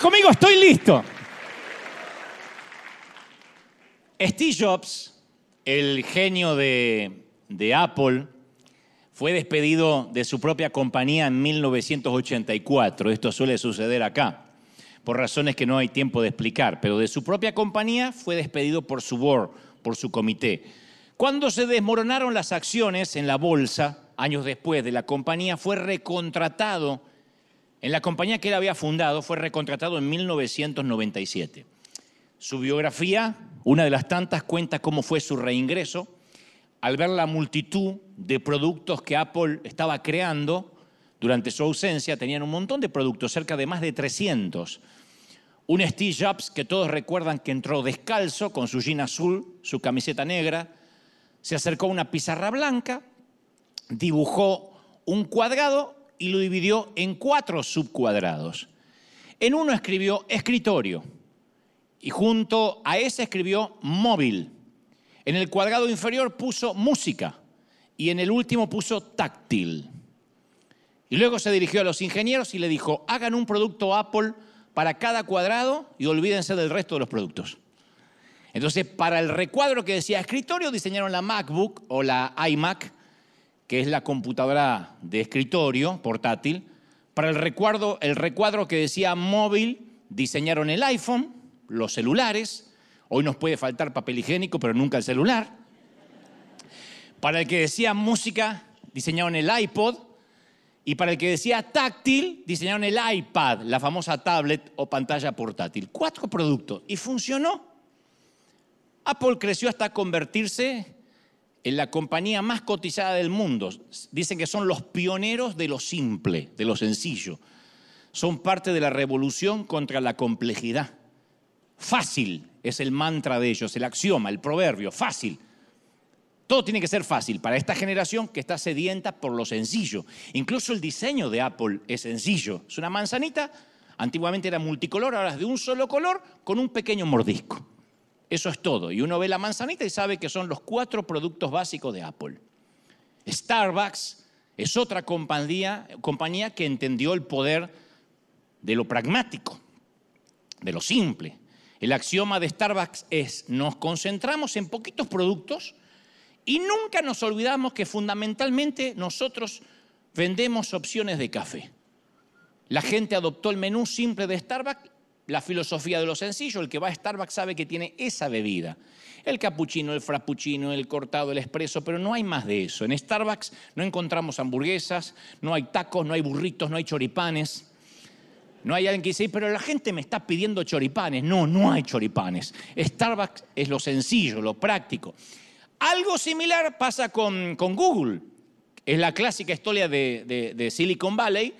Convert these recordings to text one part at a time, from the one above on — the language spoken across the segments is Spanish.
Conmigo, estoy listo. Steve Jobs, el genio de, de Apple, fue despedido de su propia compañía en 1984. Esto suele suceder acá, por razones que no hay tiempo de explicar, pero de su propia compañía fue despedido por su board, por su comité. Cuando se desmoronaron las acciones en la bolsa, años después de la compañía, fue recontratado, en la compañía que él había fundado, fue recontratado en 1997. Su biografía, una de las tantas, cuenta cómo fue su reingreso al ver la multitud de productos que Apple estaba creando durante su ausencia, tenían un montón de productos, cerca de más de 300. Un Steve Jobs que todos recuerdan que entró descalzo con su jean azul, su camiseta negra, se acercó a una pizarra blanca, dibujó un cuadrado y lo dividió en cuatro subcuadrados. En uno escribió escritorio y junto a ese escribió móvil. En el cuadrado inferior puso música y en el último puso táctil. Y luego se dirigió a los ingenieros y le dijo, hagan un producto Apple para cada cuadrado y olvídense del resto de los productos. Entonces, para el recuadro que decía escritorio, diseñaron la MacBook o la iMac, que es la computadora de escritorio portátil. Para el recuadro, el recuadro que decía móvil, diseñaron el iPhone, los celulares, Hoy nos puede faltar papel higiénico, pero nunca el celular. Para el que decía música, diseñaron el iPod. Y para el que decía táctil, diseñaron el iPad, la famosa tablet o pantalla portátil. Cuatro productos. Y funcionó. Apple creció hasta convertirse la compañía más cotizada del mundo. Dicen que son los pioneros de lo simple, de lo sencillo. Son parte de la revolución contra la complejidad. Fácil, es el mantra de ellos, el axioma, el proverbio, fácil. Todo tiene que ser fácil para esta generación que está sedienta por lo sencillo. Incluso el diseño de Apple es sencillo. Es una manzanita, antiguamente era multicolor, ahora es de un solo color con un pequeño mordisco. Eso es todo. Y uno ve la manzanita y sabe que son los cuatro productos básicos de Apple. Starbucks es otra compañía, compañía que entendió el poder de lo pragmático, de lo simple, el axioma de Starbucks es, nos concentramos en poquitos productos y nunca nos olvidamos que fundamentalmente nosotros vendemos opciones de café. La gente adoptó el menú simple de Starbucks, la filosofía de lo sencillo, el que va a Starbucks sabe que tiene esa bebida. El cappuccino, el frappuccino, el cortado, el espresso, pero no hay más de eso. En Starbucks no encontramos hamburguesas, no hay tacos, no hay burritos, no hay choripanes. No hay alguien que dice, pero la gente me está pidiendo choripanes. No, no hay choripanes. Starbucks es lo sencillo, lo práctico. Algo similar pasa con, Google. Es la clásica historia de, Silicon Valley,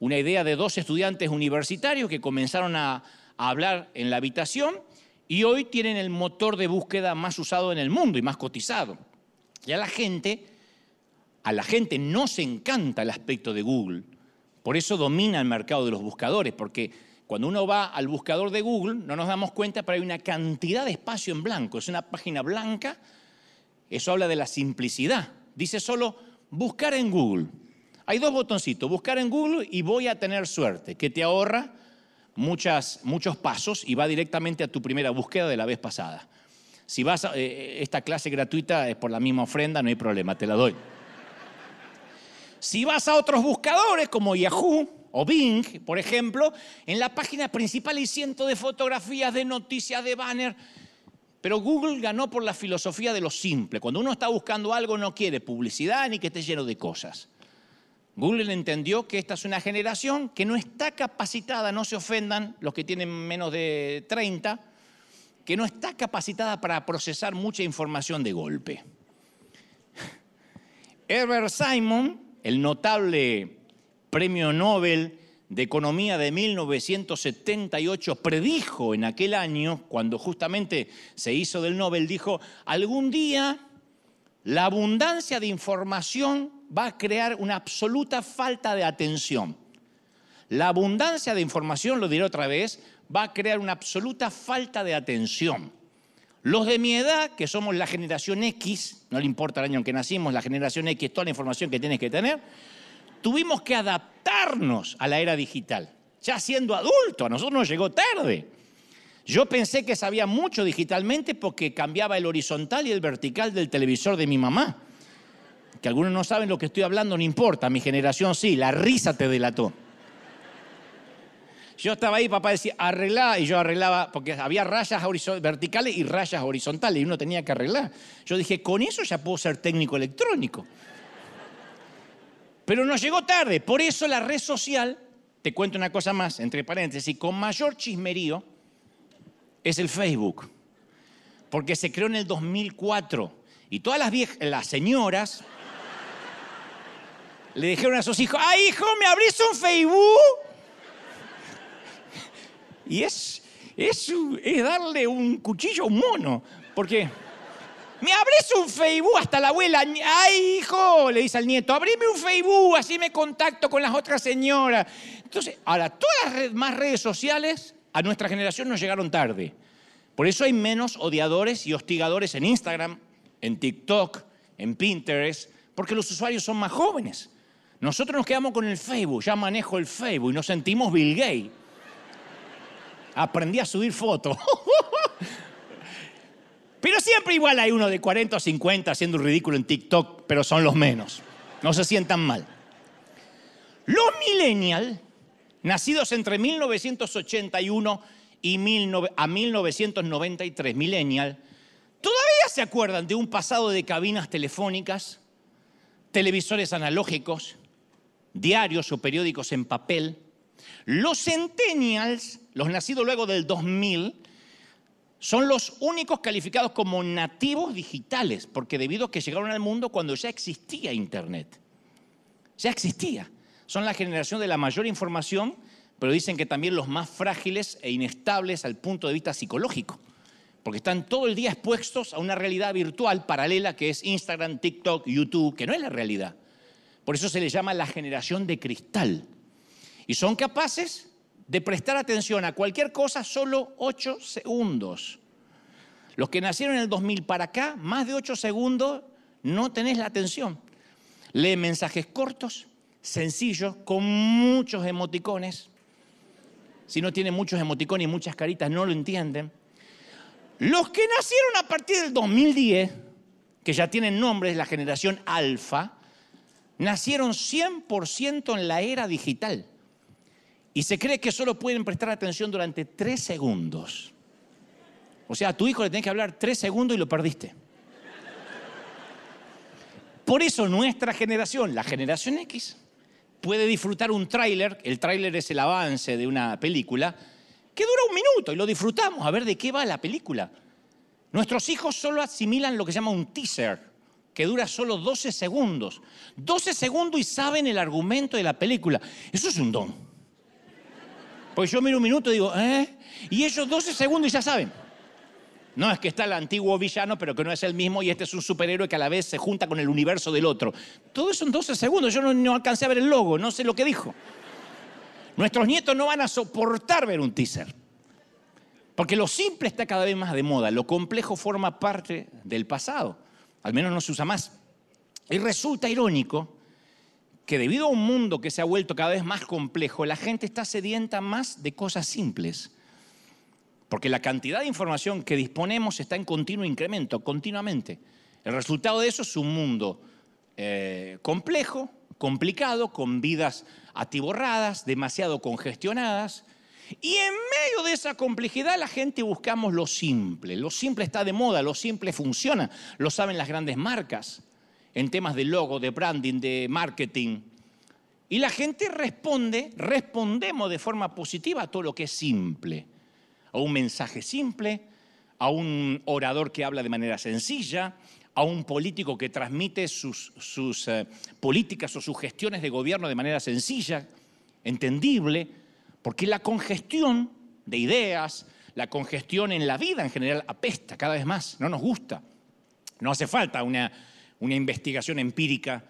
una idea de dos estudiantes universitarios que comenzaron a, hablar en la habitación y hoy tienen el motor de búsqueda más usado en el mundo y más cotizado. Y a la gente, a la gente no se encanta el aspecto de Google por eso domina el mercado de los buscadores, porque cuando uno va al buscador de Google no nos damos cuenta, pero hay una cantidad de espacio en blanco. Es una página blanca. Eso habla de la simplicidad. Dice solo buscar en Google. Hay dos botoncitos, buscar en Google y voy a tener suerte, que te ahorra muchas, muchos pasos y va directamente a tu primera búsqueda de la vez pasada. Si vas a eh, esta clase gratuita es por la misma ofrenda, no hay problema, te la doy. Si vas a otros buscadores como Yahoo o Bing, por ejemplo, en la página principal hay cientos de fotografías, de noticias, de banner. Pero Google ganó por la filosofía de lo simple. Cuando uno está buscando algo no quiere publicidad ni que esté lleno de cosas. Google entendió que esta es una generación que no está capacitada, no se ofendan los que tienen menos de 30, que no está capacitada para procesar mucha información de golpe. Herbert Simon el notable premio Nobel de Economía de 1978 predijo en aquel año, cuando justamente se hizo del Nobel, dijo, algún día la abundancia de información va a crear una absoluta falta de atención. La abundancia de información, lo diré otra vez, va a crear una absoluta falta de atención. Los de mi edad, que somos la generación X, no le importa el año en que nacimos, la generación X, toda la información que tienes que tener, tuvimos que adaptarnos a la era digital. ya siendo adulto, a nosotros nos llegó tarde. Yo pensé que sabía mucho digitalmente porque cambiaba el horizontal y el vertical del televisor de mi mamá. Que algunos no saben lo que estoy hablando, no importa, mi generación sí, la risa te delató. Yo estaba ahí, papá decía, arreglá, y yo arreglaba, porque había rayas verticales y rayas horizontales, y uno tenía que arreglar. Yo dije, con eso ya puedo ser técnico electrónico. Pero nos llegó tarde, por eso la red social, te cuento una cosa más, entre paréntesis, con mayor chismerío es el Facebook, porque se creó en el 2004, y todas las, viejas, las señoras le dijeron a sus hijos, ¡ay hijo, me abrís un Facebook! Y es, es, darle un cuchillo a un mono. Porque me abres un Facebook hasta la abuela. Ay, hijo, le dice al nieto, abrime un Facebook, así me contacto con las otras señoras. Entonces, ahora, todas las más redes sociales a nuestra generación nos llegaron tarde. Por eso hay menos odiadores y hostigadores en Instagram, en TikTok, en Pinterest, porque los usuarios son más jóvenes. Nosotros nos quedamos con el Facebook, ya manejo el Facebook y nos sentimos Bill Gates aprendí a subir fotos. Pero siempre igual hay uno de 40 o 50 haciendo un ridículo en TikTok, pero son los menos. No se sientan mal. Los millennials, nacidos entre 1981 y a 1993, millennial, todavía se acuerdan de un pasado de cabinas telefónicas, televisores analógicos, diarios o periódicos en papel. Los centennials los nacidos luego del 2000 son los únicos calificados como nativos digitales, porque debido a que llegaron al mundo cuando ya existía Internet. Ya existía. Son la generación de la mayor información, pero dicen que también los más frágiles e inestables al punto de vista psicológico, porque están todo el día expuestos a una realidad virtual paralela que es Instagram, TikTok, YouTube, que no es la realidad. Por eso se les llama la generación de cristal. Y son capaces de prestar atención a cualquier cosa solo 8 segundos. Los que nacieron en el 2000 para acá, más de 8 segundos, no tenés la atención. Lee mensajes cortos, sencillos, con muchos emoticones. Si no tiene muchos emoticones y muchas caritas, no lo entienden. Los que nacieron a partir del 2010, que ya tienen nombres, la generación alfa, nacieron 100% en la era digital. Y se cree que solo pueden prestar atención durante tres segundos. O sea, a tu hijo le tenés que hablar tres segundos y lo perdiste. Por eso nuestra generación, la generación X, puede disfrutar un tráiler, el tráiler es el avance de una película, que dura un minuto y lo disfrutamos, a ver de qué va la película. Nuestros hijos solo asimilan lo que se llama un teaser, que dura solo 12 segundos. 12 segundos y saben el argumento de la película. Eso es un don. Pues yo miro un minuto y digo, ¿eh? Y ellos 12 segundos y ya saben. No es que está el antiguo villano, pero que no es el mismo, y este es un superhéroe que a la vez se junta con el universo del otro. Todo eso en 12 segundos. Yo no, no alcancé a ver el logo, no sé lo que dijo. Nuestros nietos no van a soportar ver un teaser. Porque lo simple está cada vez más de moda, lo complejo forma parte del pasado, al menos no se usa más. Y resulta irónico que debido a un mundo que se ha vuelto cada vez más complejo, la gente está sedienta más de cosas simples. Porque la cantidad de información que disponemos está en continuo incremento, continuamente. El resultado de eso es un mundo eh, complejo, complicado, con vidas atiborradas, demasiado congestionadas. Y en medio de esa complejidad la gente buscamos lo simple. Lo simple está de moda, lo simple funciona, lo saben las grandes marcas en temas de logo, de branding, de marketing. Y la gente responde, respondemos de forma positiva a todo lo que es simple. A un mensaje simple, a un orador que habla de manera sencilla, a un político que transmite sus, eh, políticas o sus gestiones de gobierno de manera sencilla, entendible, porque la congestión de ideas, la congestión en la vida en general apesta cada vez más, no nos gusta. No hace falta una una investigación empírica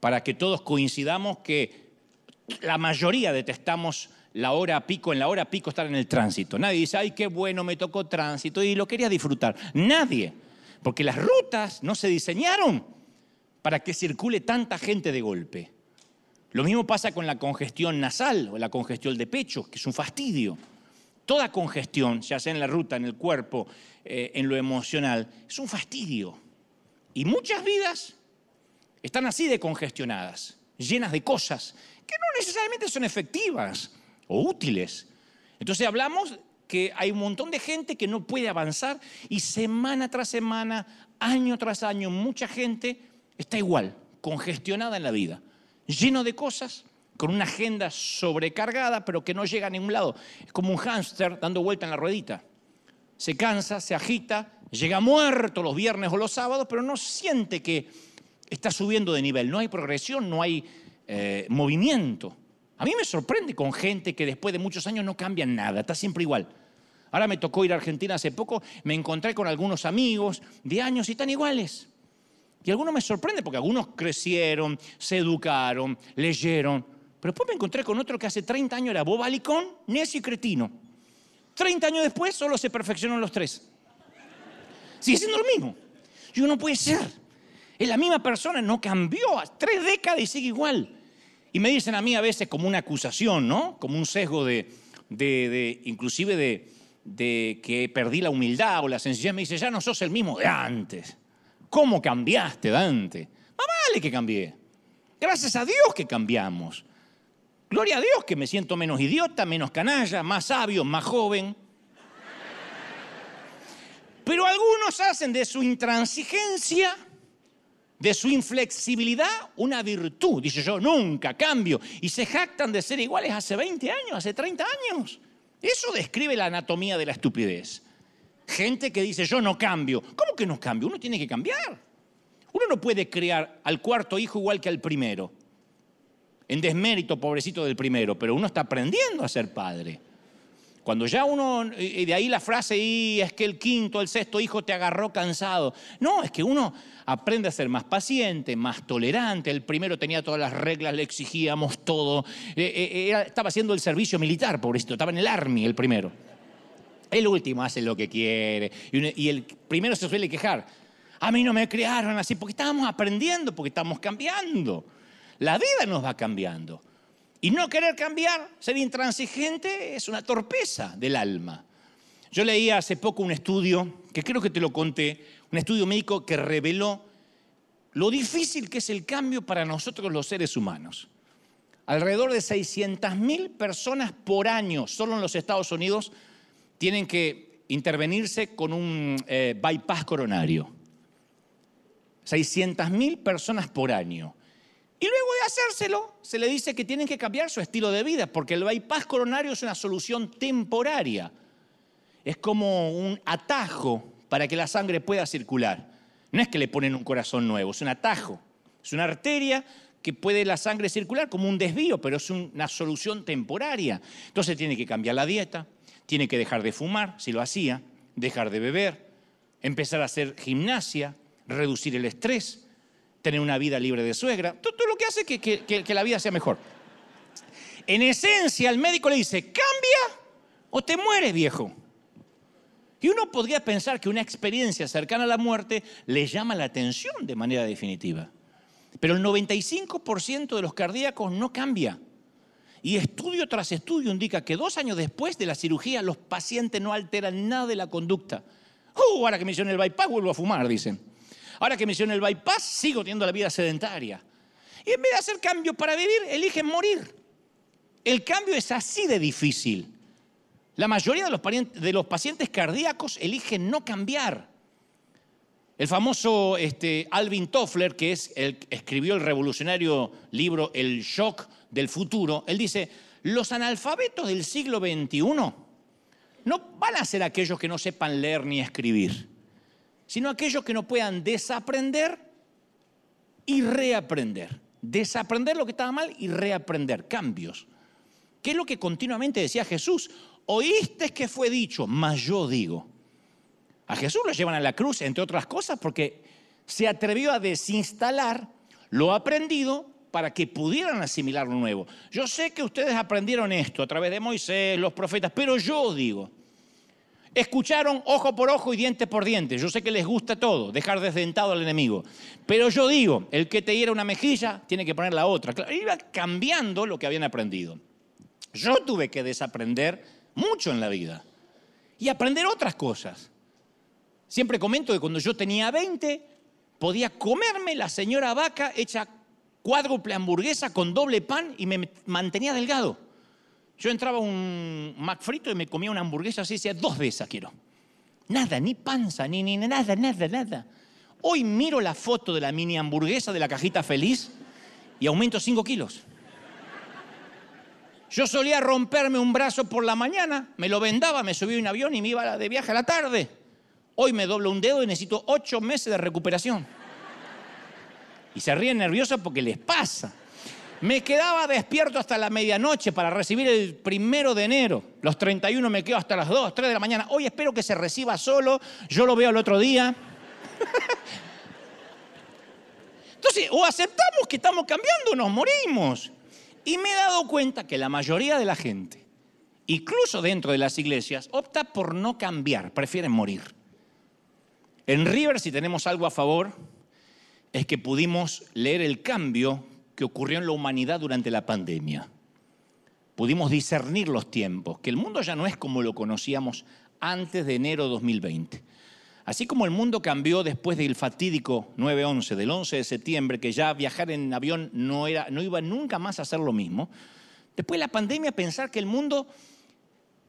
para que todos coincidamos que la mayoría detestamos la hora pico, en la hora pico estar en el tránsito. Nadie dice, ay, qué bueno, me tocó tránsito y lo quería disfrutar. Nadie, porque las rutas no se diseñaron para que circule tanta gente de golpe. Lo mismo pasa con la congestión nasal o la congestión de pecho, que es un fastidio. Toda congestión, ya sea en la ruta, en el cuerpo, eh, en lo emocional, es un fastidio. Y muchas vidas están así de congestionadas, llenas de cosas que no necesariamente son efectivas o útiles. Entonces hablamos que hay un montón de gente que no puede avanzar y semana tras semana, año tras año, mucha gente está igual, congestionada en la vida, lleno de cosas, con una agenda sobrecargada, pero que no llega a ningún lado. Es como un hámster dando vuelta en la ruedita. Se cansa, se agita, llega muerto los viernes o los sábados, pero no siente que está subiendo de nivel. No hay progresión, no hay eh, movimiento. A mí me sorprende con gente que después de muchos años no cambian nada, está siempre igual. Ahora me tocó ir a Argentina hace poco, me encontré con algunos amigos de años y están iguales. Y algunos me sorprende porque algunos crecieron, se educaron, leyeron. Pero después me encontré con otro que hace 30 años era bobalicón, necio y cretino. 30 años después solo se perfeccionaron los tres. Sigue siendo lo mismo. Yo no puede ser. Es la misma persona, no cambió. A tres décadas y sigue igual. Y me dicen a mí a veces como una acusación, ¿no? Como un sesgo de, de, inclusive de, de que perdí la humildad o la sencillez. Me dice, ya no sos el mismo de antes. ¿Cómo cambiaste, Dante? Más vale que cambié. Gracias a Dios que cambiamos. Gloria a Dios que me siento menos idiota, menos canalla, más sabio, más joven. Pero algunos hacen de su intransigencia de su inflexibilidad una virtud. Dice yo, nunca cambio. Y se jactan de ser iguales hace 20 años, hace 30 años. Eso describe la anatomía de la estupidez. Gente que dice, yo no cambio. ¿Cómo que no cambio? Uno tiene que cambiar. Uno no puede crear al cuarto hijo igual que al primero. En desmérito, pobrecito del primero, pero uno está aprendiendo a ser padre. Cuando ya uno, y de ahí la frase, y es que el quinto, el sexto hijo te agarró cansado. No, es que uno aprende a ser más paciente, más tolerante. El primero tenía todas las reglas, le exigíamos todo. Eh, eh, estaba haciendo el servicio militar, pobrecito, estaba en el army el primero. El último hace lo que quiere. Y el primero se suele quejar. A mí no me crearon así, porque estábamos aprendiendo, porque estamos cambiando. La vida nos va cambiando. Y no querer cambiar, ser intransigente, es una torpeza del alma. Yo leía hace poco un estudio, que creo que te lo conté, un estudio médico que reveló lo difícil que es el cambio para nosotros los seres humanos. Alrededor de 600.000 personas por año, solo en los Estados Unidos, tienen que intervenirse con un eh, bypass coronario. 600.000 personas por año. Y luego de hacérselo, se le dice que tienen que cambiar su estilo de vida, porque el bypass coronario es una solución temporaria. Es como un atajo para que la sangre pueda circular. No es que le ponen un corazón nuevo, es un atajo. Es una arteria que puede la sangre circular como un desvío, pero es una solución temporaria. Entonces tiene que cambiar la dieta, tiene que dejar de fumar, si lo hacía, dejar de beber, empezar a hacer gimnasia, reducir el estrés, tener una vida libre de suegra, todo, lo que hace que, la vida sea mejor. En esencia, el médico le dice, cambia o te mueres, viejo. Y uno podría pensar que una experiencia cercana a la muerte le llama la atención de manera definitiva. Pero el 95% de los cardíacos no cambia. Y estudio tras estudio indica que dos años después de la cirugía los pacientes no alteran nada de la conducta. Uh, ahora que me hicieron el bypass vuelvo a fumar, dicen. Ahora que me hicieron el bypass, sigo teniendo la vida sedentaria. Y en vez de hacer cambio para vivir, eligen morir. El cambio es así de difícil. La mayoría de los, de los pacientes cardíacos eligen no cambiar. El famoso este, Alvin Toffler, que es escribió el revolucionario libro El shock del futuro, él dice, los analfabetos del siglo XXI no van a ser aquellos que no sepan leer ni escribir sino aquellos que no puedan desaprender y reaprender. Desaprender lo que estaba mal y reaprender cambios. ¿Qué es lo que continuamente decía Jesús? Oíste que fue dicho, mas yo digo. A Jesús lo llevan a la cruz, entre otras cosas, porque se atrevió a desinstalar lo aprendido para que pudieran asimilar lo nuevo. Yo sé que ustedes aprendieron esto a través de Moisés, los profetas, pero yo digo, Escucharon ojo por ojo y diente por diente. Yo sé que les gusta todo, dejar desdentado al enemigo. Pero yo digo, el que te hiera una mejilla, tiene que poner la otra. iba cambiando lo que habían aprendido. Yo tuve que desaprender mucho en la vida y aprender otras cosas. Siempre comento que cuando yo tenía 20, podía comerme la señora vaca hecha cuádruple hamburguesa con doble pan y me mantenía delgado. Yo entraba a un Mac frito y me comía una hamburguesa así, decía, dos de quiero. Nada, ni panza, ni, ni nada, nada, nada. Hoy miro la foto de la mini hamburguesa de la cajita feliz y aumento 5 kilos. Yo solía romperme un brazo por la mañana, me lo vendaba, me subía a un avión y me iba de viaje a la tarde. Hoy me doblo un dedo y necesito ocho meses de recuperación. Y se ríen nerviosos porque les pasa. Me quedaba despierto hasta la medianoche para recibir el primero de enero. Los 31 me quedo hasta las 2, 3 de la mañana. Hoy espero que se reciba solo. Yo lo veo el otro día. Entonces, o aceptamos que estamos cambiando o nos morimos. Y me he dado cuenta que la mayoría de la gente, incluso dentro de las iglesias, opta por no cambiar, prefieren morir. En River, si tenemos algo a favor, es que pudimos leer el cambio que ocurrió en la humanidad durante la pandemia. Pudimos discernir los tiempos, que el mundo ya no es como lo conocíamos antes de enero de 2020. Así como el mundo cambió después del fatídico 9-11, del 11 de septiembre, que ya viajar en avión no, era, no iba nunca más a ser lo mismo, después de la pandemia pensar que el mundo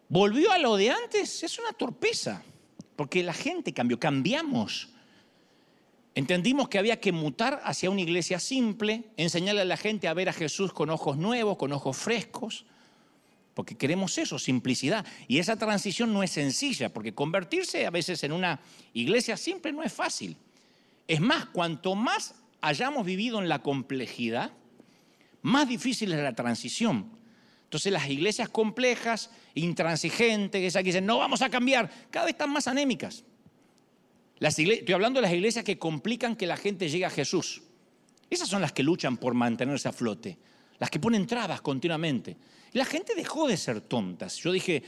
volvió a lo de antes es una torpeza, porque la gente cambió, cambiamos. Entendimos que había que mutar hacia una iglesia simple, enseñarle a la gente a ver a Jesús con ojos nuevos, con ojos frescos, porque queremos eso, simplicidad. Y esa transición no es sencilla, porque convertirse a veces en una iglesia simple no es fácil. Es más, cuanto más hayamos vivido en la complejidad, más difícil es la transición. Entonces las iglesias complejas, intransigentes, esas que dicen, no vamos a cambiar, cada vez están más anémicas estoy hablando de las iglesias que complican que la gente llegue a Jesús. Esas son las que luchan por mantenerse a flote, las que ponen trabas continuamente. la gente dejó de ser tontas. Yo dije,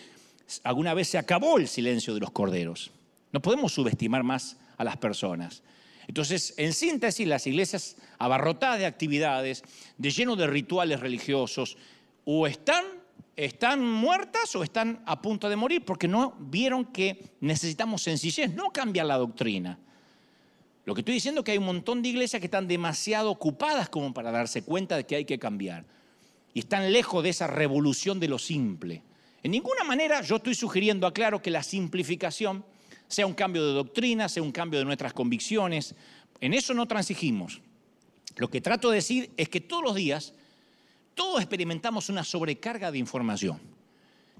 alguna vez se acabó el silencio de los corderos. No podemos subestimar más a las personas. Entonces, en síntesis, las iglesias abarrotadas de actividades, de lleno de rituales religiosos, o están están muertas o están a punto de morir porque no vieron que necesitamos sencillez, no cambiar la doctrina. Lo que estoy diciendo es que hay un montón de iglesias que están demasiado ocupadas como para darse cuenta de que hay que cambiar. Y están lejos de esa revolución de lo simple. En ninguna manera yo estoy sugiriendo, aclaro, que la simplificación sea un cambio de doctrina, sea un cambio de nuestras convicciones. En eso no transigimos. Lo que trato de decir es que todos los días todos experimentamos una sobrecarga de información.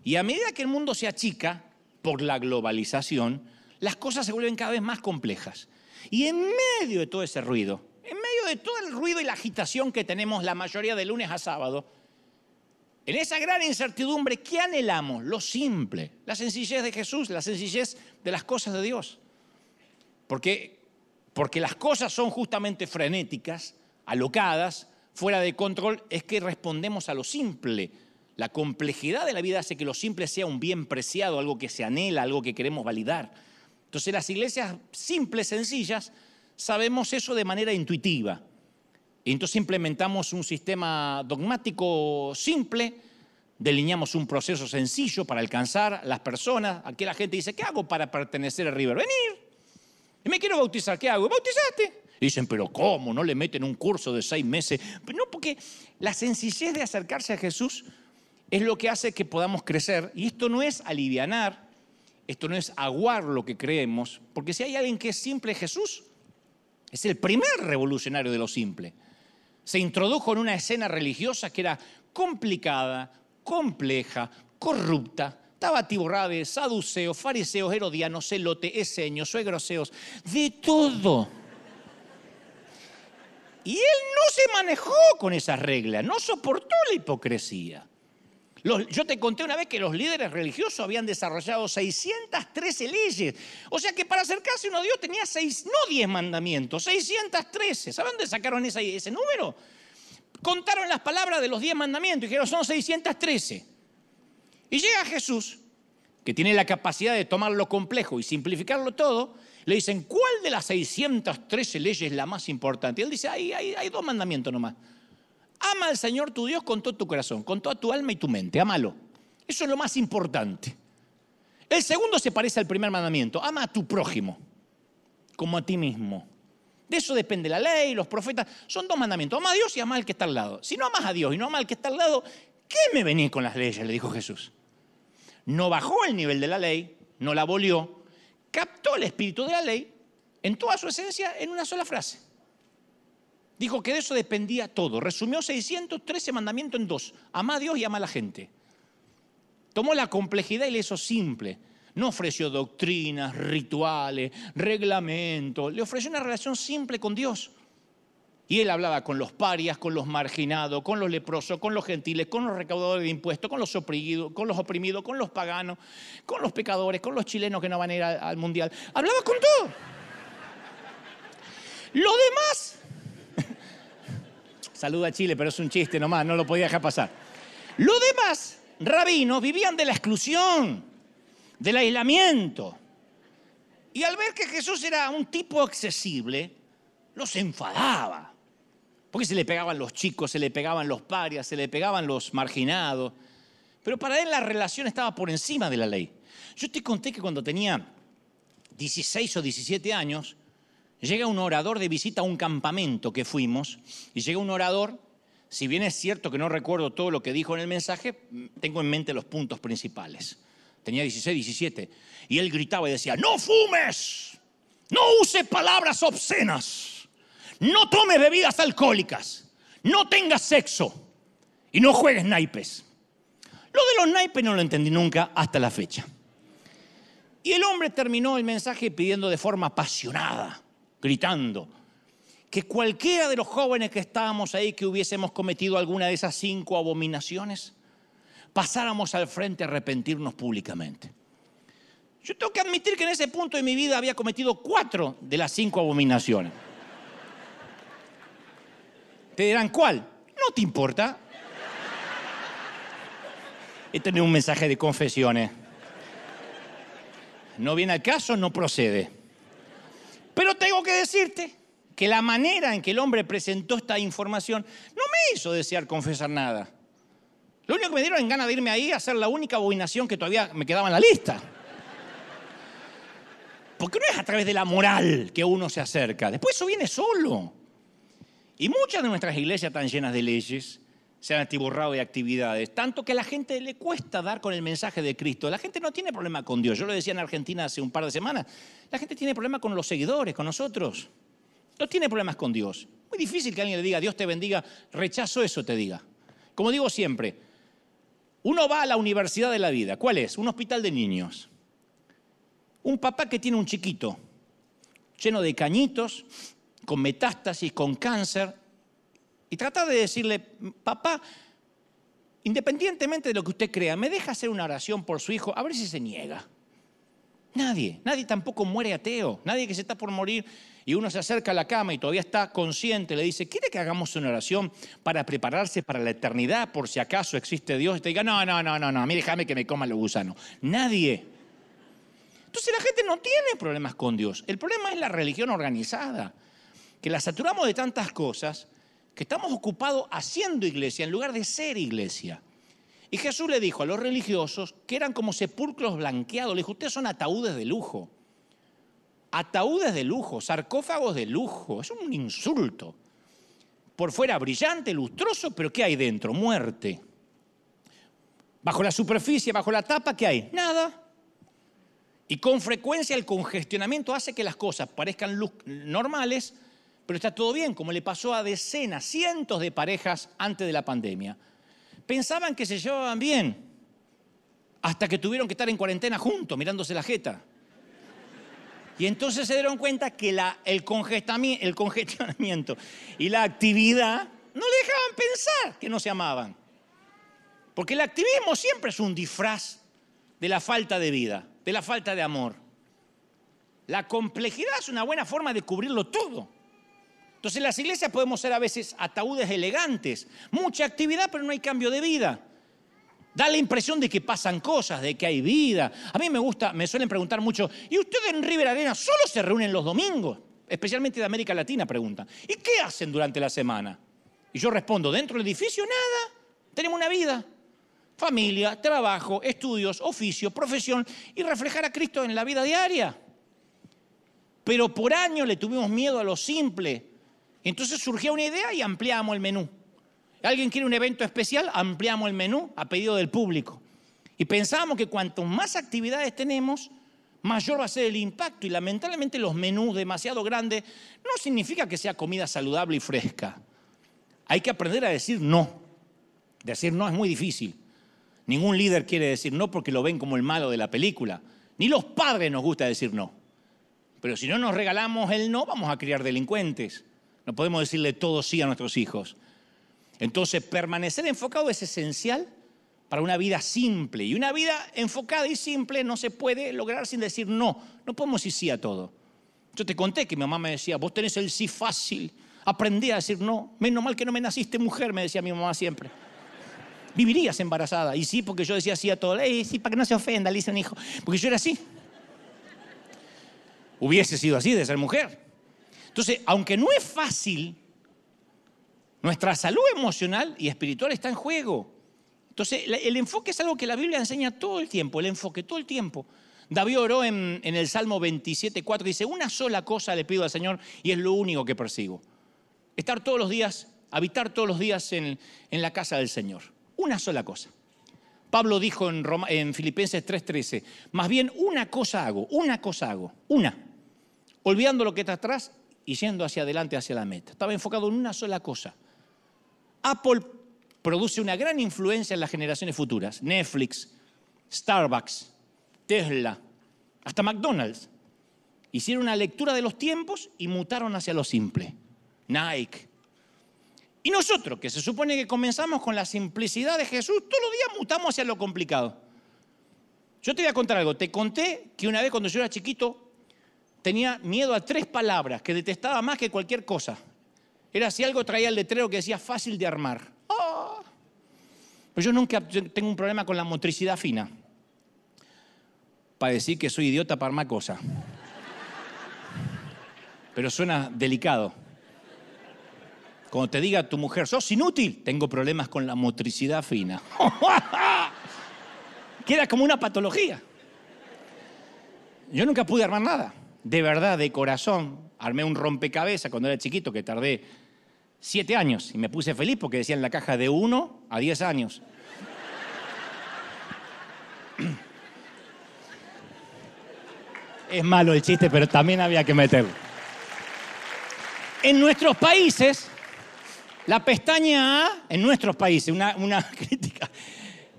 Y a medida que el mundo se achica por la globalización, las cosas se vuelven cada vez más complejas. Y en medio de todo ese ruido, en medio de todo el ruido y la agitación que tenemos la mayoría de lunes a sábado, en esa gran incertidumbre, ¿qué anhelamos? Lo simple, la sencillez de Jesús, la sencillez de las cosas de Dios. Porque, porque las cosas son justamente frenéticas, alocadas, fuera de control es que respondemos a lo simple. La complejidad de la vida hace que lo simple sea un bien preciado, algo que se anhela, algo que queremos validar. Entonces las iglesias simples, sencillas, sabemos eso de manera intuitiva. Entonces implementamos un sistema dogmático simple, delineamos un proceso sencillo para alcanzar las personas. Aquí la gente dice, ¿qué hago para pertenecer a River? Venir. Y me quiero bautizar, ¿qué hago? Bautizaste dicen, pero ¿cómo? ¿No le meten un curso de seis meses? no, porque la sencillez de acercarse a Jesús es lo que hace que podamos crecer. Y esto no es alivianar, esto no es aguar lo que creemos, porque si hay alguien que es simple, Jesús es el primer revolucionario de lo simple. Se introdujo en una escena religiosa que era complicada, compleja, corrupta, estaba atiborrada saduceos, fariseos, herodianos, celote, eseños, suegroseos, de todo. Y él no se manejó con esas reglas, no soportó la hipocresía. yo te conté una vez que los líderes religiosos habían desarrollado 613 leyes. O sea que para acercarse uno a Dios tenía seis, no 10 mandamientos, 613. ¿Saben dónde sacaron ese, ese número? Contaron las palabras de los 10 mandamientos y dijeron son 613. Y llega Jesús que tiene la capacidad de tomar lo complejo y simplificarlo todo, le dicen, ¿cuál de las 613 leyes es la más importante? Y él dice, hay, dos mandamientos nomás. Ama al Señor tu Dios con todo tu corazón, con toda tu alma y tu mente, amalo. Eso es lo más importante. El segundo se parece al primer mandamiento, ama a tu prójimo, como a ti mismo. De eso depende la ley, los profetas. Son dos mandamientos. Ama a Dios y ama al que está al lado. Si no amas a Dios y no amas al que está al lado, ¿qué me venís con las leyes? Le dijo Jesús. No bajó el nivel de la ley, no la abolió, captó el espíritu de la ley en toda su esencia en una sola frase. Dijo que de eso dependía todo. Resumió 613 mandamientos en dos. Ama a Dios y ama a la gente. Tomó la complejidad y le hizo simple. No ofreció doctrinas, rituales, reglamentos. Le ofreció una relación simple con Dios. Y él hablaba con los parias, con los marginados, con los leprosos, con los gentiles, con los recaudadores de impuestos, con los oprimidos, con los oprimidos, con los paganos, con los pecadores, con los chilenos que no van a ir al mundial. Hablaba con todo. Lo demás. Saluda a Chile, pero es un chiste nomás, no lo podía dejar pasar. Lo demás, rabinos, vivían de la exclusión del aislamiento. Y al ver que Jesús era un tipo accesible, los enfadaba. Porque se le pegaban los chicos, se le pegaban los parias, se le pegaban los marginados. Pero para él la relación estaba por encima de la ley. Yo te conté que cuando tenía 16 o 17 años, llega un orador de visita a un campamento que fuimos, y llega un orador, si bien es cierto que no recuerdo todo lo que dijo en el mensaje, tengo en mente los puntos principales tenía 16, 17, y él gritaba y decía, no fumes, no use palabras obscenas, no tome bebidas alcohólicas, no tengas sexo y no juegues naipes. Lo de los naipes no lo entendí nunca hasta la fecha. Y el hombre terminó el mensaje pidiendo de forma apasionada, gritando, que cualquiera de los jóvenes que estábamos ahí que hubiésemos cometido alguna de esas cinco abominaciones, pasáramos al frente a arrepentirnos públicamente. Yo tengo que admitir que en ese punto de mi vida había cometido cuatro de las cinco abominaciones. Te dirán, ¿cuál? No te importa. Este no es un mensaje de confesiones. No viene al caso, no procede. Pero tengo que decirte que la manera en que el hombre presentó esta información no me hizo desear confesar nada. Lo único que me dieron en ganas de irme ahí a hacer la única abominación que todavía me quedaba en la lista. Porque no es a través de la moral que uno se acerca, después eso viene solo. Y muchas de nuestras iglesias están llenas de leyes, se han atiborrado de actividades, tanto que a la gente le cuesta dar con el mensaje de Cristo. La gente no tiene problema con Dios. Yo lo decía en Argentina hace un par de semanas. La gente tiene problema con los seguidores, con nosotros. No tiene problemas con Dios. Muy difícil que alguien le diga, Dios te bendiga, rechazo eso, te diga. Como digo siempre, uno va a la universidad de la vida. ¿Cuál es? Un hospital de niños. Un papá que tiene un chiquito, lleno de cañitos, con metástasis, con cáncer, y trata de decirle, papá, independientemente de lo que usted crea, ¿me deja hacer una oración por su hijo? A ver si se niega. Nadie, nadie tampoco muere ateo, nadie que se está por morir y uno se acerca a la cama y todavía está consciente, le dice, ¿quiere que hagamos una oración para prepararse para la eternidad por si acaso existe Dios? Y te diga, no, no, no, no, no, a mí déjame que me coma los gusanos. Nadie. Entonces la gente no tiene problemas con Dios. El problema es la religión organizada, que la saturamos de tantas cosas que estamos ocupados haciendo iglesia en lugar de ser iglesia. Y Jesús le dijo a los religiosos que eran como sepulcros blanqueados, le dijo, ustedes son ataúdes de lujo ataúdes de lujo, sarcófagos de lujo, es un insulto. Por fuera brillante, lustroso, pero ¿qué hay dentro? Muerte. Bajo la superficie, bajo la tapa, ¿qué hay? Nada. Y con frecuencia el congestionamiento hace que las cosas parezcan normales, pero está todo bien, como le pasó a decenas, cientos de parejas antes de la pandemia. Pensaban que se llevaban bien, hasta que tuvieron que estar en cuarentena juntos, mirándose la jeta. Y entonces se dieron cuenta que el, congestionamiento y la actividad no le dejaban pensar que no se amaban. Porque el activismo siempre es un disfraz de la falta de vida, de la falta de amor. La complejidad es una buena forma de cubrirlo todo. Entonces en las iglesias podemos ser a veces ataúdes elegantes, mucha actividad pero no hay cambio de vida. Da la impresión de que pasan cosas, de que hay vida. A mí me gusta, me suelen preguntar mucho, ¿y ustedes en River Arena solo se reúnen los domingos? Especialmente de América Latina preguntan. ¿Y qué hacen durante la semana? Y yo respondo, dentro del edificio nada, tenemos una vida. Familia, trabajo, estudios, oficio, profesión y reflejar a Cristo en la vida diaria. Pero por años le tuvimos miedo a lo simple. Entonces surgió una idea y ampliamos el menú. ¿Alguien quiere un evento especial? Ampliamos el menú a pedido del público. Y pensamos que cuanto más actividades tenemos, mayor va a ser el impacto. Y lamentablemente los menús demasiado grandes no significa que sea comida saludable y fresca. Hay que aprender a decir no. Decir no es muy difícil. Ningún líder quiere decir no porque lo ven como el malo de la película. Ni los padres nos gusta decir no. Pero si no nos regalamos el no, vamos a criar delincuentes. No podemos decirle todo sí a nuestros hijos. Entonces, permanecer enfocado es esencial para una vida simple. Y una vida enfocada y simple no se puede lograr sin decir no. No podemos decir sí a todo. Yo te conté que mi mamá me decía, vos tenés el sí fácil. Aprendí a decir no. Menos mal que no me naciste mujer, me decía mi mamá siempre. Vivirías embarazada. Y sí, porque yo decía sí a todo. Ey, sí, para que no se ofenda, le hice hijo. Porque yo era así. Hubiese sido así de ser mujer. Entonces, aunque no es fácil nuestra salud emocional y espiritual está en juego. Entonces, el enfoque es algo que la Biblia enseña todo el tiempo, el enfoque todo el tiempo. David oró en, el Salmo 27.4, dice, una sola cosa le pido al Señor y es lo único que persigo. Estar todos los días, habitar todos los días en, la casa del Señor. Una sola cosa. Pablo dijo en, en Filipenses 3.13, más bien una cosa hago, una cosa hago, una. Olvidando lo que está atrás y yendo hacia adelante, hacia la meta. Estaba enfocado en una sola cosa. Apple produce una gran influencia en las generaciones futuras. Netflix, Starbucks, Tesla, hasta McDonald's. Hicieron una lectura de los tiempos y mutaron hacia lo simple. Nike. Y nosotros, que se supone que comenzamos con la simplicidad de Jesús, todos los días mutamos hacia lo complicado. Yo te voy a contar algo. Te conté que una vez cuando yo era chiquito tenía miedo a tres palabras que detestaba más que cualquier cosa. Era si algo traía el letrero que decía fácil de armar. ¡Oh! Pero yo nunca tengo un problema con la motricidad fina. Para decir que soy idiota para armar cosas. Pero suena delicado. Cuando te diga tu mujer, sos inútil, tengo problemas con la motricidad fina. Queda como una patología. Yo nunca pude armar nada. De verdad, de corazón, armé un rompecabezas cuando era chiquito que tardé siete años y me puse feliz porque decía en la caja de uno a diez años. Es malo el chiste, pero también había que meterlo. En nuestros países, la pestaña A, en nuestros países, una, una crítica,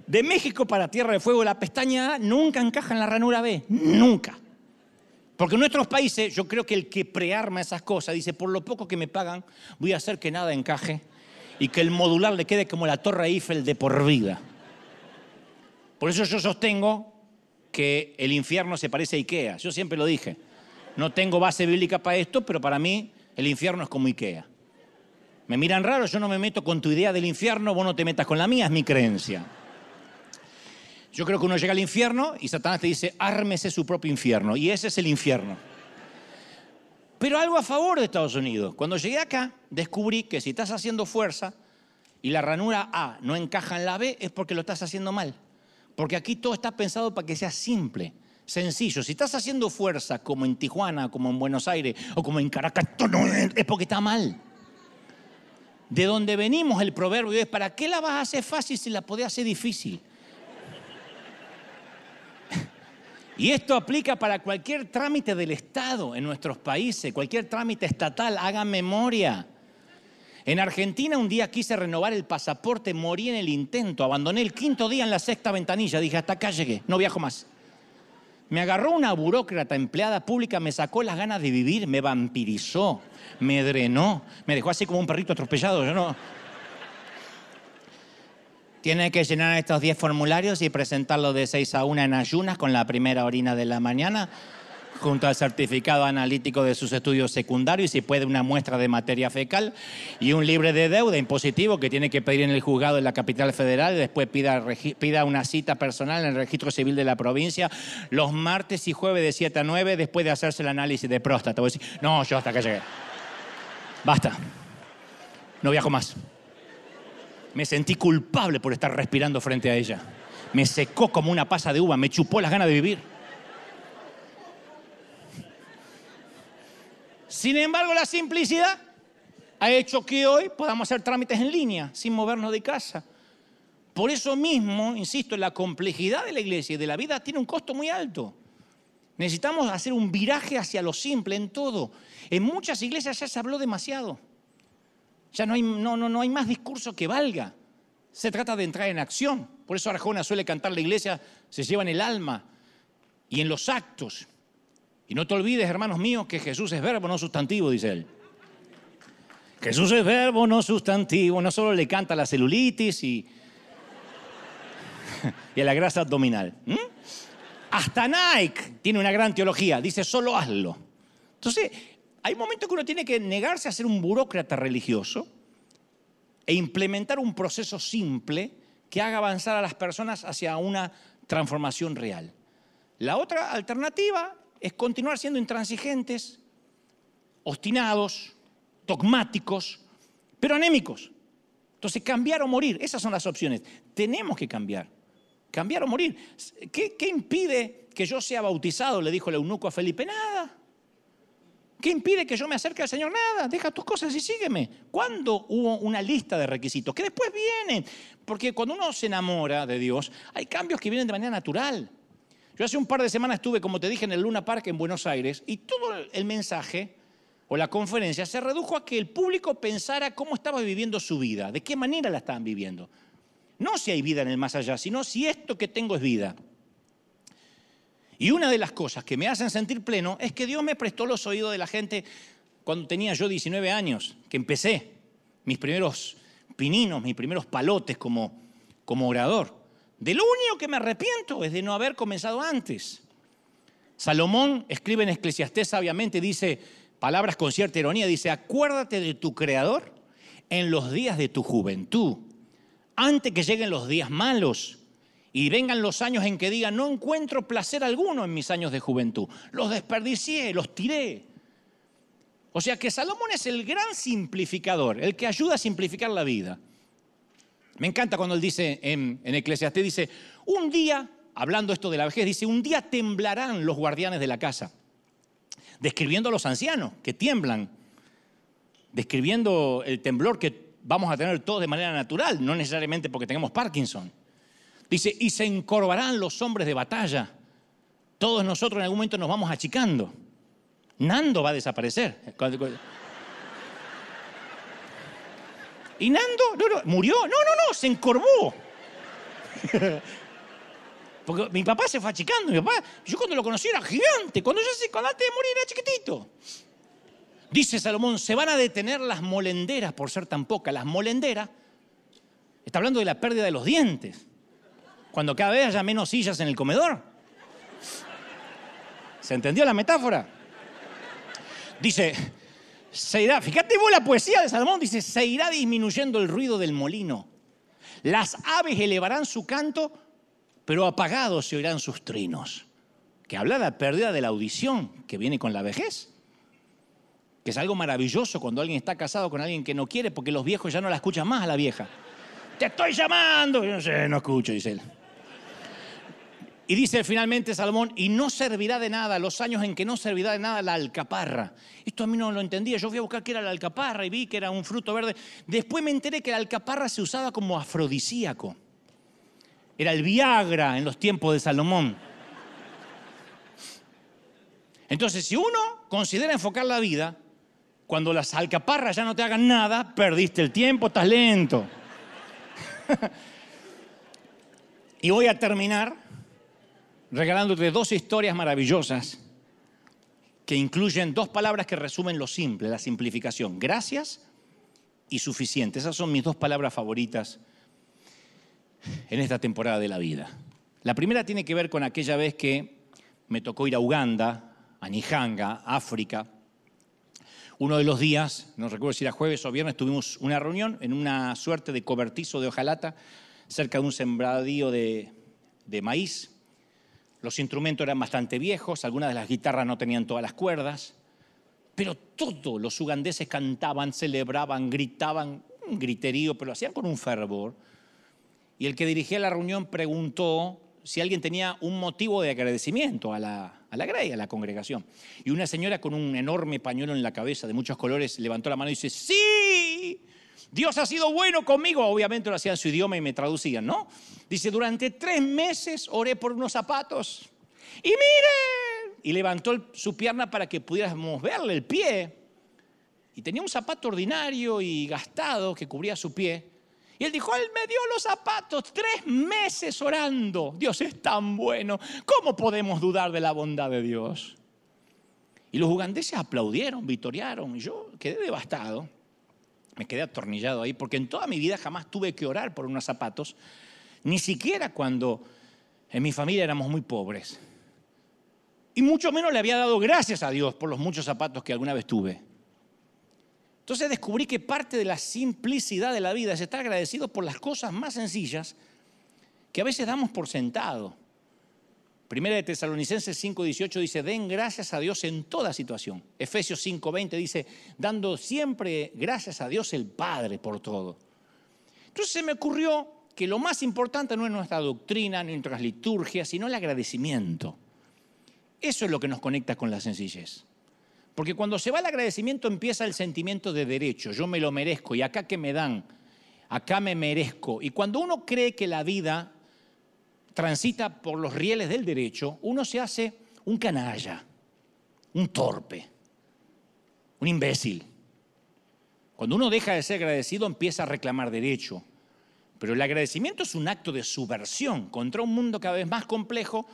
de México para Tierra de Fuego, la pestaña A nunca encaja en la ranura B, nunca. Porque en nuestros países yo creo que el que prearma esas cosas dice, por lo poco que me pagan, voy a hacer que nada encaje y que el modular le quede como la Torre Eiffel de por vida. Por eso yo sostengo que el infierno se parece a Ikea. Yo siempre lo dije. No tengo base bíblica para esto, pero para mí el infierno es como Ikea. Me miran raro, yo no me meto con tu idea del infierno, vos no te metas con la mía, es mi creencia. Yo creo que uno llega al infierno y Satanás te dice, ármese su propio infierno. Y ese es el infierno. Pero algo a favor de Estados Unidos. Cuando llegué acá, descubrí que si estás haciendo fuerza y la ranura A no encaja en la B, es porque lo estás haciendo mal. Porque aquí todo está pensado para que sea simple, sencillo. Si estás haciendo fuerza como en Tijuana, como en Buenos Aires o como en Caracas, es porque está mal. De donde venimos el proverbio es, ¿para qué la vas a hacer fácil si la podés hacer difícil? Y esto aplica para cualquier trámite del Estado en nuestros países, cualquier trámite estatal, hagan memoria. En Argentina un día quise renovar el pasaporte, morí en el intento, abandoné el quinto día en la sexta ventanilla, dije hasta acá llegué, no viajo más. Me agarró una burócrata empleada pública, me sacó las ganas de vivir, me vampirizó, me drenó, me dejó así como un perrito atropellado, yo no, tiene que llenar estos 10 formularios y presentarlo de 6 a 1 en ayunas con la primera orina de la mañana. junto al certificado analítico de sus estudios secundarios y si puede una muestra de materia fecal y un libre de deuda impositivo que tiene que pedir en el juzgado de la capital federal y después pida, pida una cita personal en el registro civil de la provincia los martes y jueves de 7 a 9 después de hacerse el análisis de próstata. Voy a decir, no, yo hasta que llegué. Basta. No viajo más. Me sentí culpable por estar respirando frente a ella. Me secó como una pasa de uva, me chupó las ganas de vivir. Sin embargo, la simplicidad ha hecho que hoy podamos hacer trámites en línea, sin movernos de casa. Por eso mismo, insisto, la complejidad de la iglesia y de la vida tiene un costo muy alto. Necesitamos hacer un viraje hacia lo simple en todo. En muchas iglesias ya se habló demasiado. Ya no hay, no, no, no hay más discurso que valga. Se trata de entrar en acción. Por eso Arjona suele cantar la iglesia, se lleva en el alma y en los actos. Y no te olvides, hermanos míos, que Jesús es verbo, no sustantivo, dice él. Jesús es verbo, no sustantivo. No solo le canta la celulitis y, y a la grasa abdominal. Hasta Nike tiene una gran teología. Dice, solo hazlo. Entonces, hay momentos que uno tiene que negarse a ser un burócrata religioso e implementar un proceso simple que haga avanzar a las personas hacia una transformación real. La otra alternativa es continuar siendo intransigentes, obstinados, dogmáticos, pero anémicos. Entonces, cambiar o morir, esas son las opciones. Tenemos que cambiar. Cambiar o morir. ¿Qué, qué impide que yo sea bautizado? Le dijo el eunuco a Felipe. Nada. ¿Qué impide que yo me acerque al Señor? Nada, deja tus cosas y sígueme. ¿Cuándo hubo una lista de requisitos? Que después vienen. Porque cuando uno se enamora de Dios, hay cambios que vienen de manera natural. Yo hace un par de semanas estuve, como te dije, en el Luna Park en Buenos Aires y todo el mensaje o la conferencia se redujo a que el público pensara cómo estaba viviendo su vida, de qué manera la estaban viviendo. No si hay vida en el más allá, sino si esto que tengo es vida. Y una de las cosas que me hacen sentir pleno es que Dios me prestó los oídos de la gente cuando tenía yo 19 años, que empecé mis primeros pininos, mis primeros palotes como, como orador. De lo único que me arrepiento es de no haber comenzado antes. Salomón escribe en Eclesiastés sabiamente, dice palabras con cierta ironía, dice, acuérdate de tu Creador en los días de tu juventud, antes que lleguen los días malos y vengan los años en que diga, no encuentro placer alguno en mis años de juventud. Los desperdicié, los tiré. O sea que Salomón es el gran simplificador, el que ayuda a simplificar la vida. Me encanta cuando él dice en, en Eclesiastés, dice, un día, hablando esto de la vejez, dice, un día temblarán los guardianes de la casa, describiendo a los ancianos que tiemblan, describiendo el temblor que vamos a tener todos de manera natural, no necesariamente porque tengamos Parkinson. Dice, y se encorvarán los hombres de batalla. Todos nosotros en algún momento nos vamos achicando. Nando va a desaparecer. ¿Y Nando? ¿Murió? No, no, no, se encorvó. Porque mi papá se fue achicando. Mi papá, yo cuando lo conocí era gigante. Cuando yo cuando antes de morir era chiquitito. Dice Salomón, se van a detener las molenderas por ser tan pocas. Las molenderas, está hablando de la pérdida de los dientes cuando cada vez haya menos sillas en el comedor. ¿Se entendió la metáfora? Dice, se irá, fíjate vos la poesía de Salomón, dice, se irá disminuyendo el ruido del molino. Las aves elevarán su canto, pero apagados se oirán sus trinos. Que habla de la pérdida de la audición que viene con la vejez. Que es algo maravilloso cuando alguien está casado con alguien que no quiere, porque los viejos ya no la escuchan más a la vieja. Te estoy llamando. Yo no no escucho, dice él. Y dice finalmente Salomón, y no servirá de nada los años en que no servirá de nada la alcaparra. Esto a mí no lo entendía, yo fui a buscar qué era la alcaparra y vi que era un fruto verde. Después me enteré que la alcaparra se usaba como afrodisíaco. Era el Viagra en los tiempos de Salomón. Entonces, si uno considera enfocar la vida, cuando las alcaparras ya no te hagan nada, perdiste el tiempo, estás lento. y voy a terminar regalándote dos historias maravillosas que incluyen dos palabras que resumen lo simple, la simplificación. Gracias y suficiente. Esas son mis dos palabras favoritas en esta temporada de la vida. La primera tiene que ver con aquella vez que me tocó ir a Uganda a Nijanga, África. Uno de los días, no recuerdo si era jueves o viernes, tuvimos una reunión en una suerte de cobertizo de hojalata cerca de un sembradío de, de maíz. Los instrumentos eran bastante viejos, algunas de las guitarras no tenían todas las cuerdas, pero todos los ugandeses cantaban, celebraban, gritaban, un griterío, pero lo hacían con un fervor. Y el que dirigía la reunión preguntó si alguien tenía un motivo de agradecimiento a la, a la grey, a la congregación. Y una señora con un enorme pañuelo en la cabeza de muchos colores levantó la mano y dice, sí, Dios ha sido bueno conmigo. Obviamente lo hacía en su idioma y me traducían, ¿no? Dice, durante tres meses oré por unos zapatos. Y miren, y levantó su pierna para que pudiéramos verle el pie. Y tenía un zapato ordinario y gastado que cubría su pie. Y él dijo, él me dio los zapatos tres meses orando. Dios es tan bueno. ¿Cómo podemos dudar de la bondad de Dios? Y los ugandeses aplaudieron, victoriaron. Y yo quedé devastado. Me quedé atornillado ahí porque en toda mi vida jamás tuve que orar por unos zapatos. Ni siquiera cuando en mi familia éramos muy pobres. Y mucho menos le había dado gracias a Dios por los muchos zapatos que alguna vez tuve. Entonces descubrí que parte de la simplicidad de la vida es estar agradecido por las cosas más sencillas que a veces damos por sentado. Primera de Tesalonicenses 5:18 dice, den gracias a Dios en toda situación. Efesios 5:20 dice, dando siempre gracias a Dios el Padre por todo. Entonces se me ocurrió que lo más importante no es nuestra doctrina, ni nuestras liturgias, sino el agradecimiento. Eso es lo que nos conecta con la sencillez. Porque cuando se va el agradecimiento empieza el sentimiento de derecho, yo me lo merezco y acá que me dan, acá me merezco. Y cuando uno cree que la vida transita por los rieles del derecho, uno se hace un canalla, un torpe, un imbécil. Cuando uno deja de ser agradecido empieza a reclamar derecho. Pero el agradecimiento es un acto de subversión contra un mundo cada vez más complejo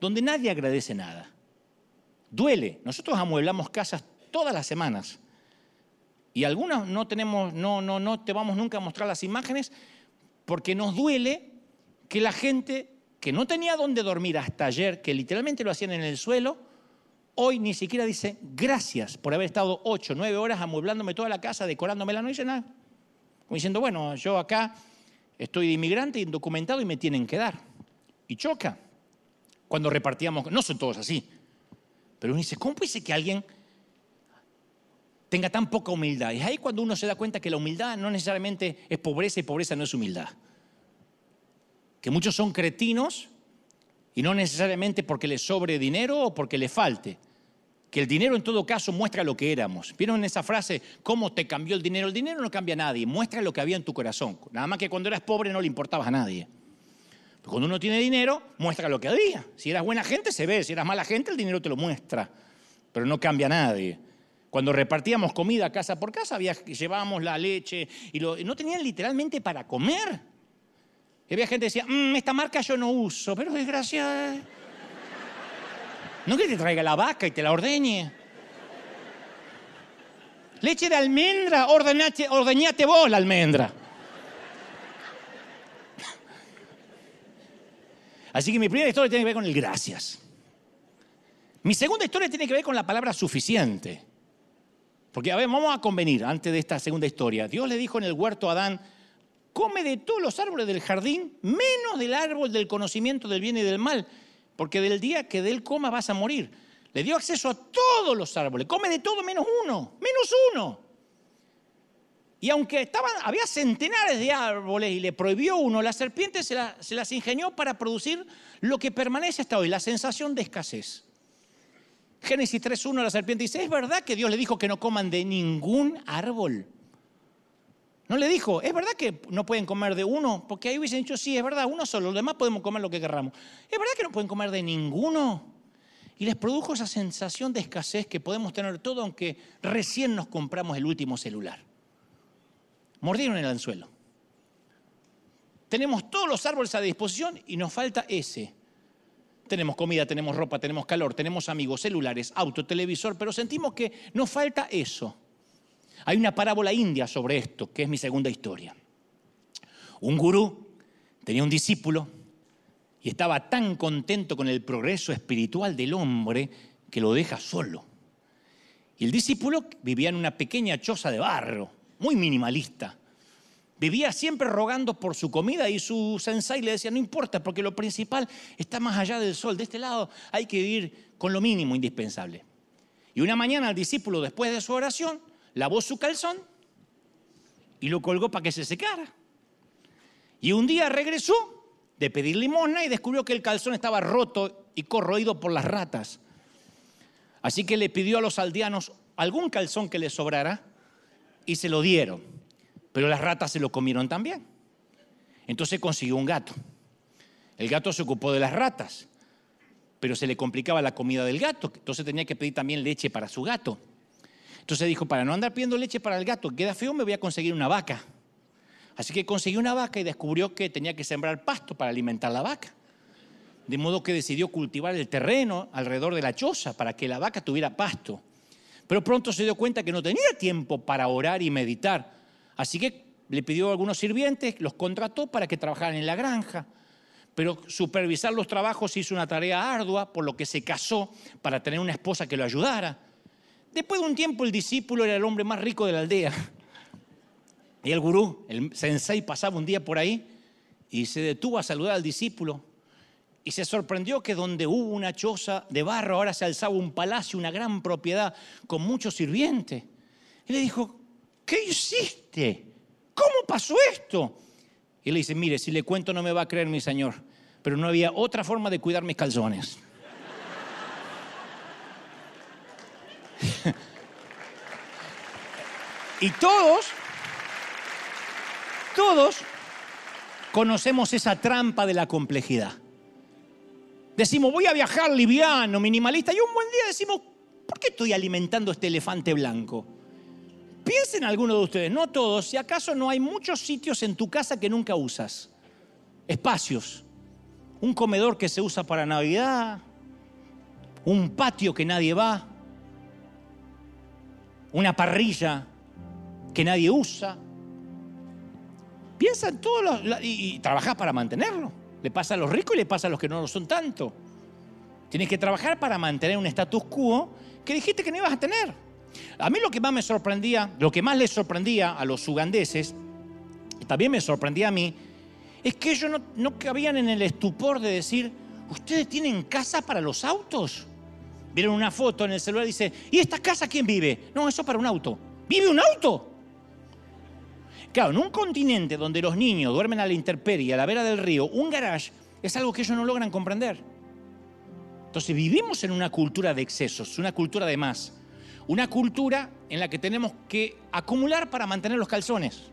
donde nadie agradece nada. Duele. Nosotros amueblamos casas todas las semanas. Y algunas no tenemos, no, no, no te vamos nunca a mostrar las imágenes porque nos duele que la gente que no tenía dónde dormir hasta ayer, que literalmente lo hacían en el suelo, hoy ni siquiera dice gracias por haber estado ocho, nueve horas amueblándome toda la casa, decorándomela, no dice nada. Como diciendo, bueno, yo acá estoy de inmigrante, indocumentado y me tienen que dar. Y choca. Cuando repartíamos, no son todos así, pero uno dice, ¿cómo puede ser que alguien tenga tan poca humildad? Y es ahí cuando uno se da cuenta que la humildad no necesariamente es pobreza y pobreza no es humildad. Que muchos son cretinos y no necesariamente porque les sobre dinero o porque les falte. Que el dinero en todo caso muestra lo que éramos. ¿Vieron esa frase? ¿Cómo te cambió el dinero? El dinero no cambia a nadie, muestra lo que había en tu corazón. Nada más que cuando eras pobre no le importabas a nadie. Cuando uno tiene dinero, muestra lo que había. Si eras buena gente, se ve. Si eras mala gente, el dinero te lo muestra. Pero no cambia a nadie. Cuando repartíamos comida casa por casa, llevábamos la leche y, no tenían literalmente para comer. Y había gente que decía, mm, esta marca yo no uso, pero desgracia. No que te traiga la vaca y te la ordeñe. Leche de almendra, ordeñate vos la almendra. Así que mi primera historia tiene que ver con el gracias. Mi segunda historia tiene que ver con la palabra suficiente. Porque, a ver, vamos a convenir antes de esta segunda historia. Dios le dijo en el huerto a Adán, come de todos los árboles del jardín, menos del árbol del conocimiento del bien y del mal, porque del día que de él coma vas a morir. Le dio acceso a todos los árboles, come de todo menos uno, menos uno. Y aunque estaban, había centenares de árboles y le prohibió uno, la serpiente se, se las ingenió para producir lo que permanece hasta hoy, la sensación de escasez. Génesis 3.1, la serpiente dice, ¿es verdad que Dios le dijo que no coman de ningún árbol? No le dijo, ¿es verdad que no pueden comer de uno? Porque ahí hubiesen dicho, sí, es verdad, uno solo, los demás podemos comer lo que querramos. ¿Es verdad que no pueden comer de ninguno? Y les produjo esa sensación de escasez que podemos tener todo aunque recién nos compramos el último celular mordieron el anzuelo. Tenemos todos los árboles a disposición y nos falta ese. Tenemos comida, tenemos ropa, tenemos calor, tenemos amigos, celulares, auto, televisor, pero sentimos que nos falta eso. Hay una parábola india sobre esto, que es mi segunda historia. Un gurú tenía un discípulo y estaba tan contento con el progreso espiritual del hombre que lo deja solo. Y el discípulo vivía en una pequeña choza de barro, muy minimalista. Vivía siempre rogando por su comida y su sensei le decía, no importa, porque lo principal está más allá del sol. De este lado hay que vivir con lo mínimo indispensable. Y una mañana el discípulo, después de su oración, lavó su calzón y lo colgó para que se secara. Y un día regresó de pedir limosna y descubrió que el calzón estaba roto y corroído por las ratas. Así que le pidió a los aldeanos algún calzón que le sobrara y se lo dieron. Pero las ratas se lo comieron también. Entonces consiguió un gato. El gato se ocupó de las ratas, pero se le complicaba la comida del gato. Entonces tenía que pedir también leche para su gato. Entonces dijo, para no andar pidiendo leche para el gato, queda feo, me voy a conseguir una vaca. Así que consiguió una vaca y descubrió que tenía que sembrar pasto para alimentar la vaca. De modo que decidió cultivar el terreno alrededor de la choza para que la vaca tuviera pasto. Pero pronto se dio cuenta que no tenía tiempo para orar y meditar. Así que le pidió a algunos sirvientes, los contrató para que trabajaran en la granja. Pero supervisar los trabajos hizo una tarea ardua, por lo que se casó para tener una esposa que lo ayudara. Después de un tiempo el discípulo era el hombre más rico de la aldea. Y el gurú, el sensei, pasaba un día por ahí y se detuvo a saludar al discípulo y se sorprendió que donde hubo una choza de barro ahora se alzaba un palacio, una gran propiedad con muchos sirvientes. Y le dijo, ¿qué hiciste? ¿Cómo pasó esto? Y le dice, mire, si le cuento no me va a creer mi señor, pero no había otra forma de cuidar mis calzones. Y todos, todos conocemos esa trampa de la complejidad. Decimos, voy a viajar liviano, minimalista, y un buen día decimos, ¿por qué estoy alimentando este elefante blanco? Piensen alguno de ustedes, no todos, si acaso no hay muchos sitios en tu casa que nunca usas. Espacios. Un comedor que se usa para Navidad, un patio que nadie va, una parrilla que nadie usa. Piensa en todos los... y, y trabajás para mantenerlo. Le pasa a los ricos y le pasa a los que no lo son tanto. Tienes que trabajar para mantener un status quo que dijiste que no ibas a tener. A mí lo que más me sorprendía, lo que más les sorprendía a los ugandeses, y también me sorprendía a mí, es que ellos no, no cabían en el estupor de decir, ¿ustedes tienen casa para los autos? Vieron una foto en el celular y dice, ¿y esta casa quién vive? No, eso para un auto. ¿Vive un auto? Claro, en un continente donde los niños duermen a la intemperie, a la vera del río, un garage es algo que ellos no logran comprender. Entonces vivimos en una cultura de excesos, una cultura de más. Una cultura en la que tenemos que acumular para mantener los calzones.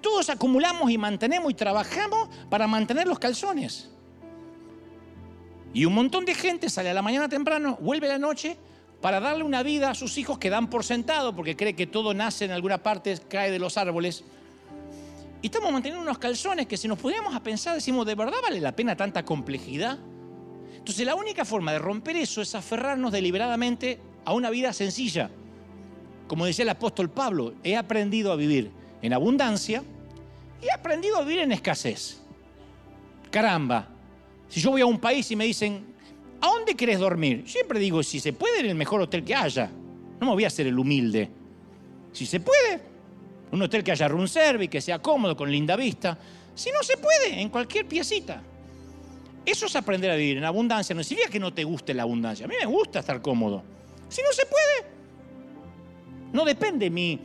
Todos acumulamos y mantenemos y trabajamos para mantener los calzones. Y un montón de gente sale a la mañana temprano, vuelve a la noche para darle una vida a sus hijos que dan por sentado porque cree que todo nace en alguna parte, cae de los árboles. Y estamos manteniendo unos calzones que si nos pudiéramos a pensar decimos, ¿de verdad vale la pena tanta complejidad? Entonces la única forma de romper eso es aferrarnos deliberadamente a una vida sencilla. Como decía el apóstol Pablo, he aprendido a vivir en abundancia y he aprendido a vivir en escasez. Caramba, si yo voy a un país y me dicen, ¿a dónde querés dormir? Siempre digo, si se puede, en el mejor hotel que haya. No me voy a hacer el humilde. Si se puede, un hotel que haya room service, que sea cómodo, con linda vista. Si no se puede, en cualquier piecita. Eso es aprender a vivir en abundancia. No significa que no te guste la abundancia. A mí me gusta estar cómodo. Si no se puede, no depende mi,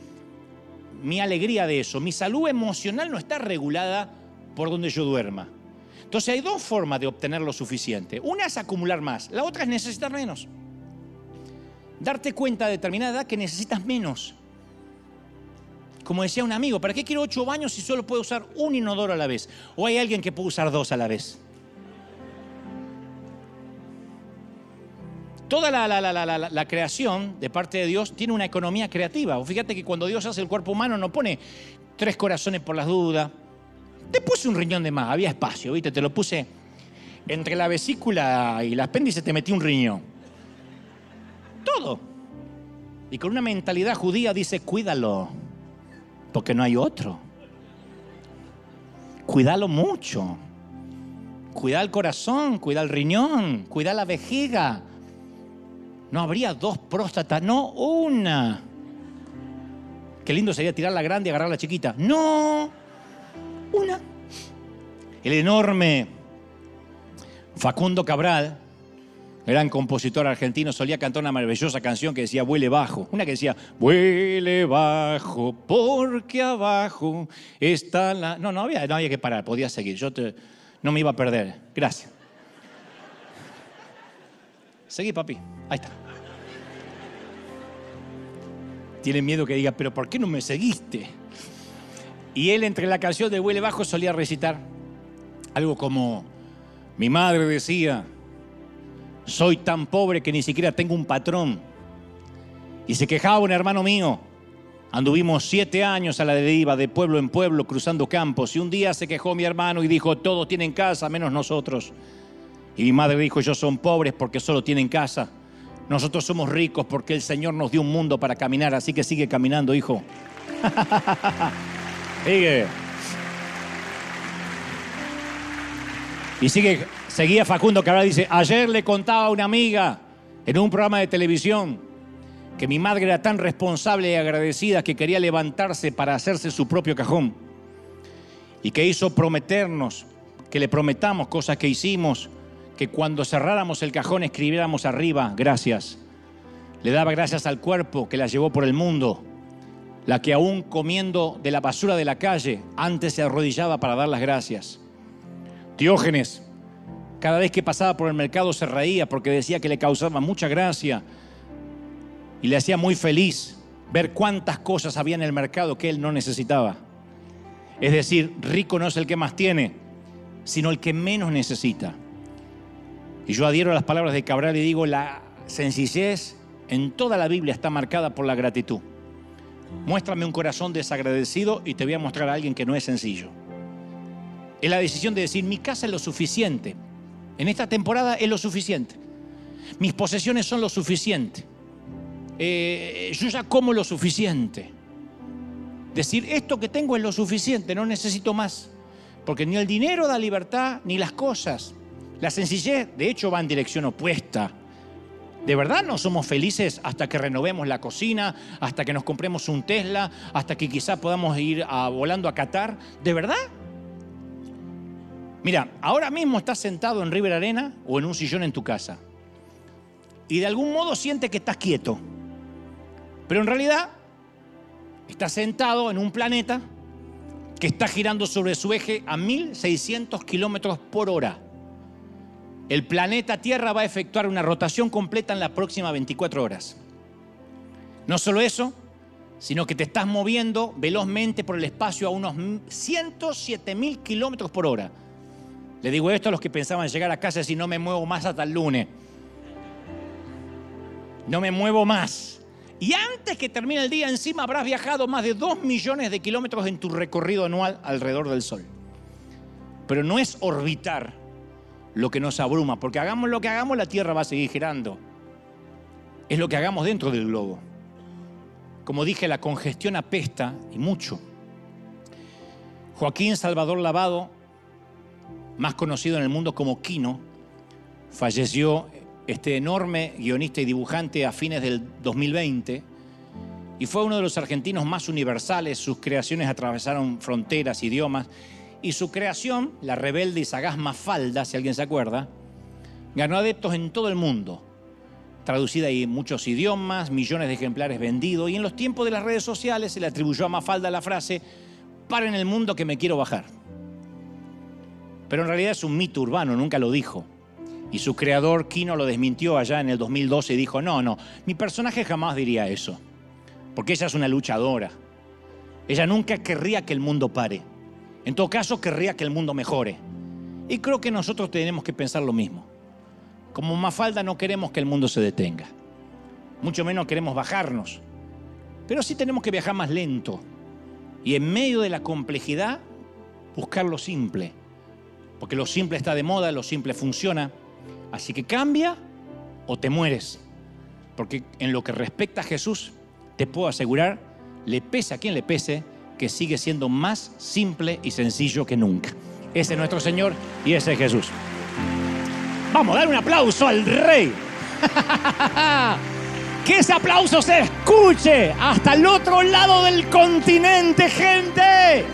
mi alegría de eso. Mi salud emocional no está regulada por donde yo duerma. Entonces hay dos formas de obtener lo suficiente. Una es acumular más, la otra es necesitar menos. Darte cuenta a determinada edad que necesitas menos. Como decía un amigo, ¿para qué quiero ocho baños si solo puedo usar un inodoro a la vez? ¿O hay alguien que puede usar dos a la vez? Toda la, creación de parte de Dios tiene una economía creativa. Fíjate que cuando Dios hace el cuerpo humano no pone tres corazones por las dudas. Te puse un riñón de más, había espacio, ¿viste? Te lo puse entre la vesícula y el apéndice, te metí un riñón. Todo. Y con una mentalidad judía dice, cuídalo, porque no hay otro. Cuídalo mucho. Cuida el corazón, cuida el riñón, cuida la vejiga no habría dos próstatas, no una. Qué lindo sería tirar la grande y agarrar la chiquita. No, una. El enorme Facundo Cabral, gran compositor argentino, solía cantar una maravillosa canción que decía Vuele bajo. Una que decía, Vuele bajo, porque abajo está la... No, no había, no había que parar, podía seguir. Yo no me iba a perder. Gracias. Seguí, papi. Ahí está. Tiene miedo que diga, pero ¿por qué no me seguiste? Y él entre la canción de Huele Bajo solía recitar algo como, mi madre decía, soy tan pobre que ni siquiera tengo un patrón. Y se quejaba un hermano mío. Anduvimos siete años a la deriva, de pueblo en pueblo, cruzando campos. Y un día se quejó mi hermano y dijo, todos tienen casa, menos nosotros. Y mi madre dijo, ellos son pobres porque solo tienen casa. Nosotros somos ricos porque el Señor nos dio un mundo para caminar, así que sigue caminando, hijo. sigue. Y sigue, seguía Facundo que ahora dice, ayer le contaba a una amiga en un programa de televisión que mi madre era tan responsable y agradecida que quería levantarse para hacerse su propio cajón. Y que hizo prometernos, que le prometamos cosas que hicimos que cuando cerráramos el cajón escribiéramos arriba, gracias. Le daba gracias al cuerpo que la llevó por el mundo, la que aún comiendo de la basura de la calle, antes se arrodillaba para dar las gracias. Diógenes, cada vez que pasaba por el mercado se reía porque decía que le causaba mucha gracia y le hacía muy feliz ver cuántas cosas había en el mercado que él no necesitaba. Es decir, rico no es el que más tiene, sino el que menos necesita. Y yo adhiero a las palabras de Cabral y digo, la sencillez en toda la Biblia está marcada por la gratitud. Muéstrame un corazón desagradecido y te voy a mostrar a alguien que no es sencillo. Es la decisión de decir, mi casa es lo suficiente. En esta temporada es lo suficiente. Mis posesiones son lo suficiente. Eh, yo ya como lo suficiente. Decir, esto que tengo es lo suficiente, no necesito más. Porque ni el dinero da libertad, ni las cosas. La sencillez, de hecho, va en dirección opuesta. ¿De verdad no somos felices hasta que renovemos la cocina, hasta que nos compremos un Tesla, hasta que quizá podamos ir volando a Qatar? ¿De verdad? Mira, ahora mismo estás sentado en River Arena o en un sillón en tu casa y de algún modo sientes que estás quieto. Pero en realidad estás sentado en un planeta que está girando sobre su eje a 1600 kilómetros por hora el planeta Tierra va a efectuar una rotación completa en las próximas 24 horas. No solo eso, sino que te estás moviendo velozmente por el espacio a unos 107 mil kilómetros por hora. Le digo esto a los que pensaban llegar a casa si no me muevo más hasta el lunes. No me muevo más. Y antes que termine el día, encima habrás viajado más de 2 millones de kilómetros en tu recorrido anual alrededor del Sol. Pero no es orbitar, lo que nos abruma, porque hagamos lo que hagamos, la Tierra va a seguir girando. Es lo que hagamos dentro del globo. Como dije, la congestión apesta y mucho. Joaquín Salvador Lavado, más conocido en el mundo como Quino, falleció este enorme guionista y dibujante a fines del 2020 y fue uno de los argentinos más universales. Sus creaciones atravesaron fronteras, idiomas y su creación, la rebelde y sagaz Mafalda, si alguien se acuerda, ganó adeptos en todo el mundo, traducida en muchos idiomas, millones de ejemplares vendidos, y en los tiempos de las redes sociales se le atribuyó a Mafalda la frase, para en el mundo que me quiero bajar. Pero en realidad es un mito urbano, nunca lo dijo. Y su creador, Kino, lo desmintió allá en el 2012 y dijo, no, no, mi personaje jamás diría eso, porque ella es una luchadora. Ella nunca querría que el mundo pare. En todo caso, querría que el mundo mejore. Y creo que nosotros tenemos que pensar lo mismo. Como Mafalda no queremos que el mundo se detenga. Mucho menos queremos bajarnos. Pero sí tenemos que viajar más lento. Y en medio de la complejidad, buscar lo simple. Porque lo simple está de moda, lo simple funciona. Así que cambia o te mueres. Porque en lo que respecta a Jesús, te puedo asegurar, le pese a quien le pese, que sigue siendo más simple y sencillo que nunca. Ese es nuestro Señor y ese es Jesús. Vamos, dar un aplauso al Rey. que ese aplauso se escuche hasta el otro lado del continente, gente.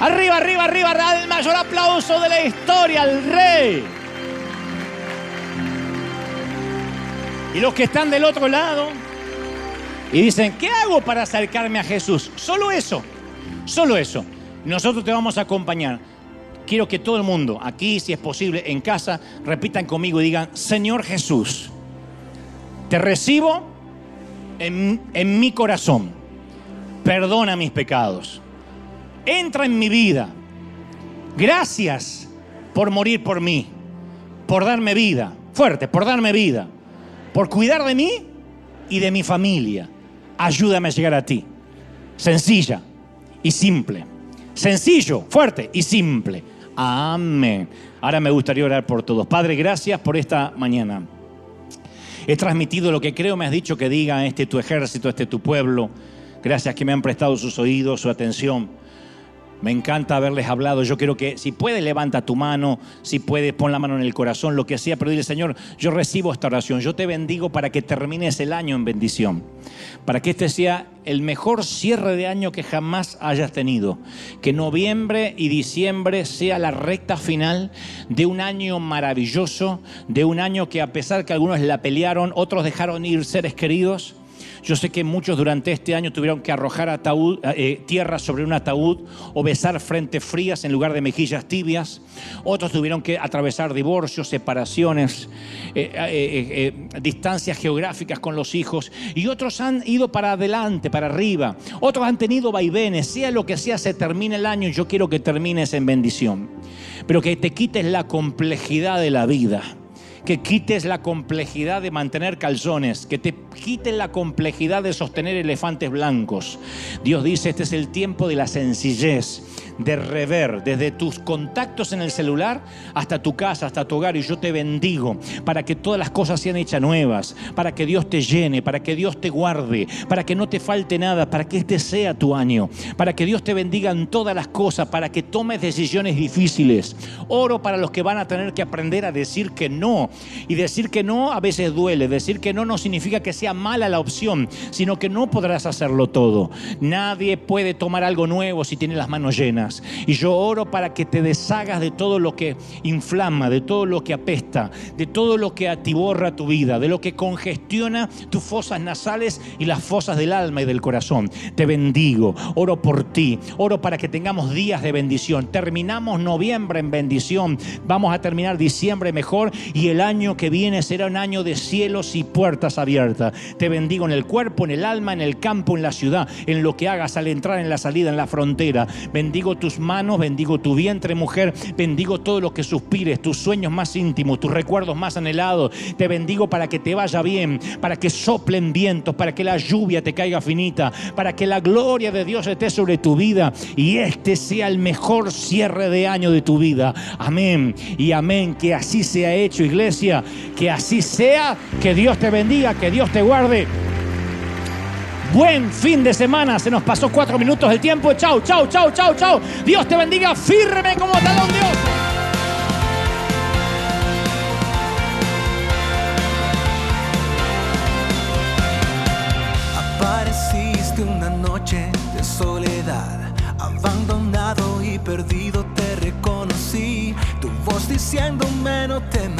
Arriba, arriba, arriba, el mayor aplauso de la historia al rey. Y los que están del otro lado y dicen, ¿qué hago para acercarme a Jesús? Solo eso, solo eso. Nosotros te vamos a acompañar. Quiero que todo el mundo, aquí si es posible, en casa, repitan conmigo y digan, Señor Jesús, te recibo en, en mi corazón. Perdona mis pecados. Entra en mi vida. Gracias por morir por mí, por darme vida. Fuerte, por darme vida. Por cuidar de mí y de mi familia. Ayúdame a llegar a ti. Sencilla y simple. Sencillo, fuerte y simple. Amén. Ahora me gustaría orar por todos. Padre, gracias por esta mañana. He transmitido lo que creo me has dicho que diga este tu ejército, este tu pueblo. Gracias que me han prestado sus oídos, su atención. Me encanta haberles hablado. Yo quiero que si puedes levanta tu mano, si puedes pon la mano en el corazón, lo que sea, pero dile Señor, yo recibo esta oración. Yo te bendigo para que termines el año en bendición. Para que este sea el mejor cierre de año que jamás hayas tenido. Que noviembre y diciembre sea la recta final de un año maravilloso, de un año que a pesar que algunos la pelearon, otros dejaron ir seres queridos. Yo sé que muchos durante este año tuvieron que arrojar ataúd, eh, tierra sobre un ataúd o besar frentes frías en lugar de mejillas tibias. Otros tuvieron que atravesar divorcios, separaciones, eh, eh, distancias geográficas con los hijos. Y otros han ido para adelante, para arriba. Otros han tenido vaivenes. Sea lo que sea, se termine el año. Yo quiero que termines en bendición. Pero que te quites la complejidad de la vida que quites la complejidad de mantener calzones, que te quites la complejidad de sostener elefantes blancos. Dios dice, este es el tiempo de la sencillez de rever desde tus contactos en el celular hasta tu casa, hasta tu hogar. Y yo te bendigo para que todas las cosas sean hechas nuevas, para que Dios te llene, para que Dios te guarde, para que no te falte nada, para que este sea tu año, para que Dios te bendiga en todas las cosas, para que tomes decisiones difíciles. Oro para los que van a tener que aprender a decir que no. Y decir que no a veces duele. Decir que no no significa que sea mala la opción, sino que no podrás hacerlo todo. Nadie puede tomar algo nuevo si tiene las manos llenas. Y yo oro para que te deshagas de todo lo que inflama, de todo lo que apesta, de todo lo que atiborra tu vida, de lo que congestiona tus fosas nasales y las fosas del alma y del corazón. Te bendigo, oro por ti, oro para que tengamos días de bendición. Terminamos noviembre en bendición, vamos a terminar diciembre mejor y el año que viene será un año de cielos y puertas abiertas. Te bendigo en el cuerpo, en el alma, en el campo, en la ciudad, en lo que hagas al entrar en la salida, en la frontera. Bendigo tus manos, bendigo tu vientre, mujer, bendigo todo lo que suspires, tus sueños más íntimos, tus recuerdos más anhelados. Te bendigo para que te vaya bien, para que soplen vientos, para que la lluvia te caiga finita, para que la gloria de Dios esté sobre tu vida y este sea el mejor cierre de año de tu vida. Amén y amén. Que así sea hecho, iglesia. Que así sea. Que Dios te bendiga, que Dios te guarde. Buen fin de semana. Se nos pasó cuatro minutos del tiempo. Chau, chau, chau, chau, chau. Dios te bendiga firme como talón Dios. Apareciste una noche de soledad, abandonado y perdido te reconocí. Tu voz diciéndome no temas,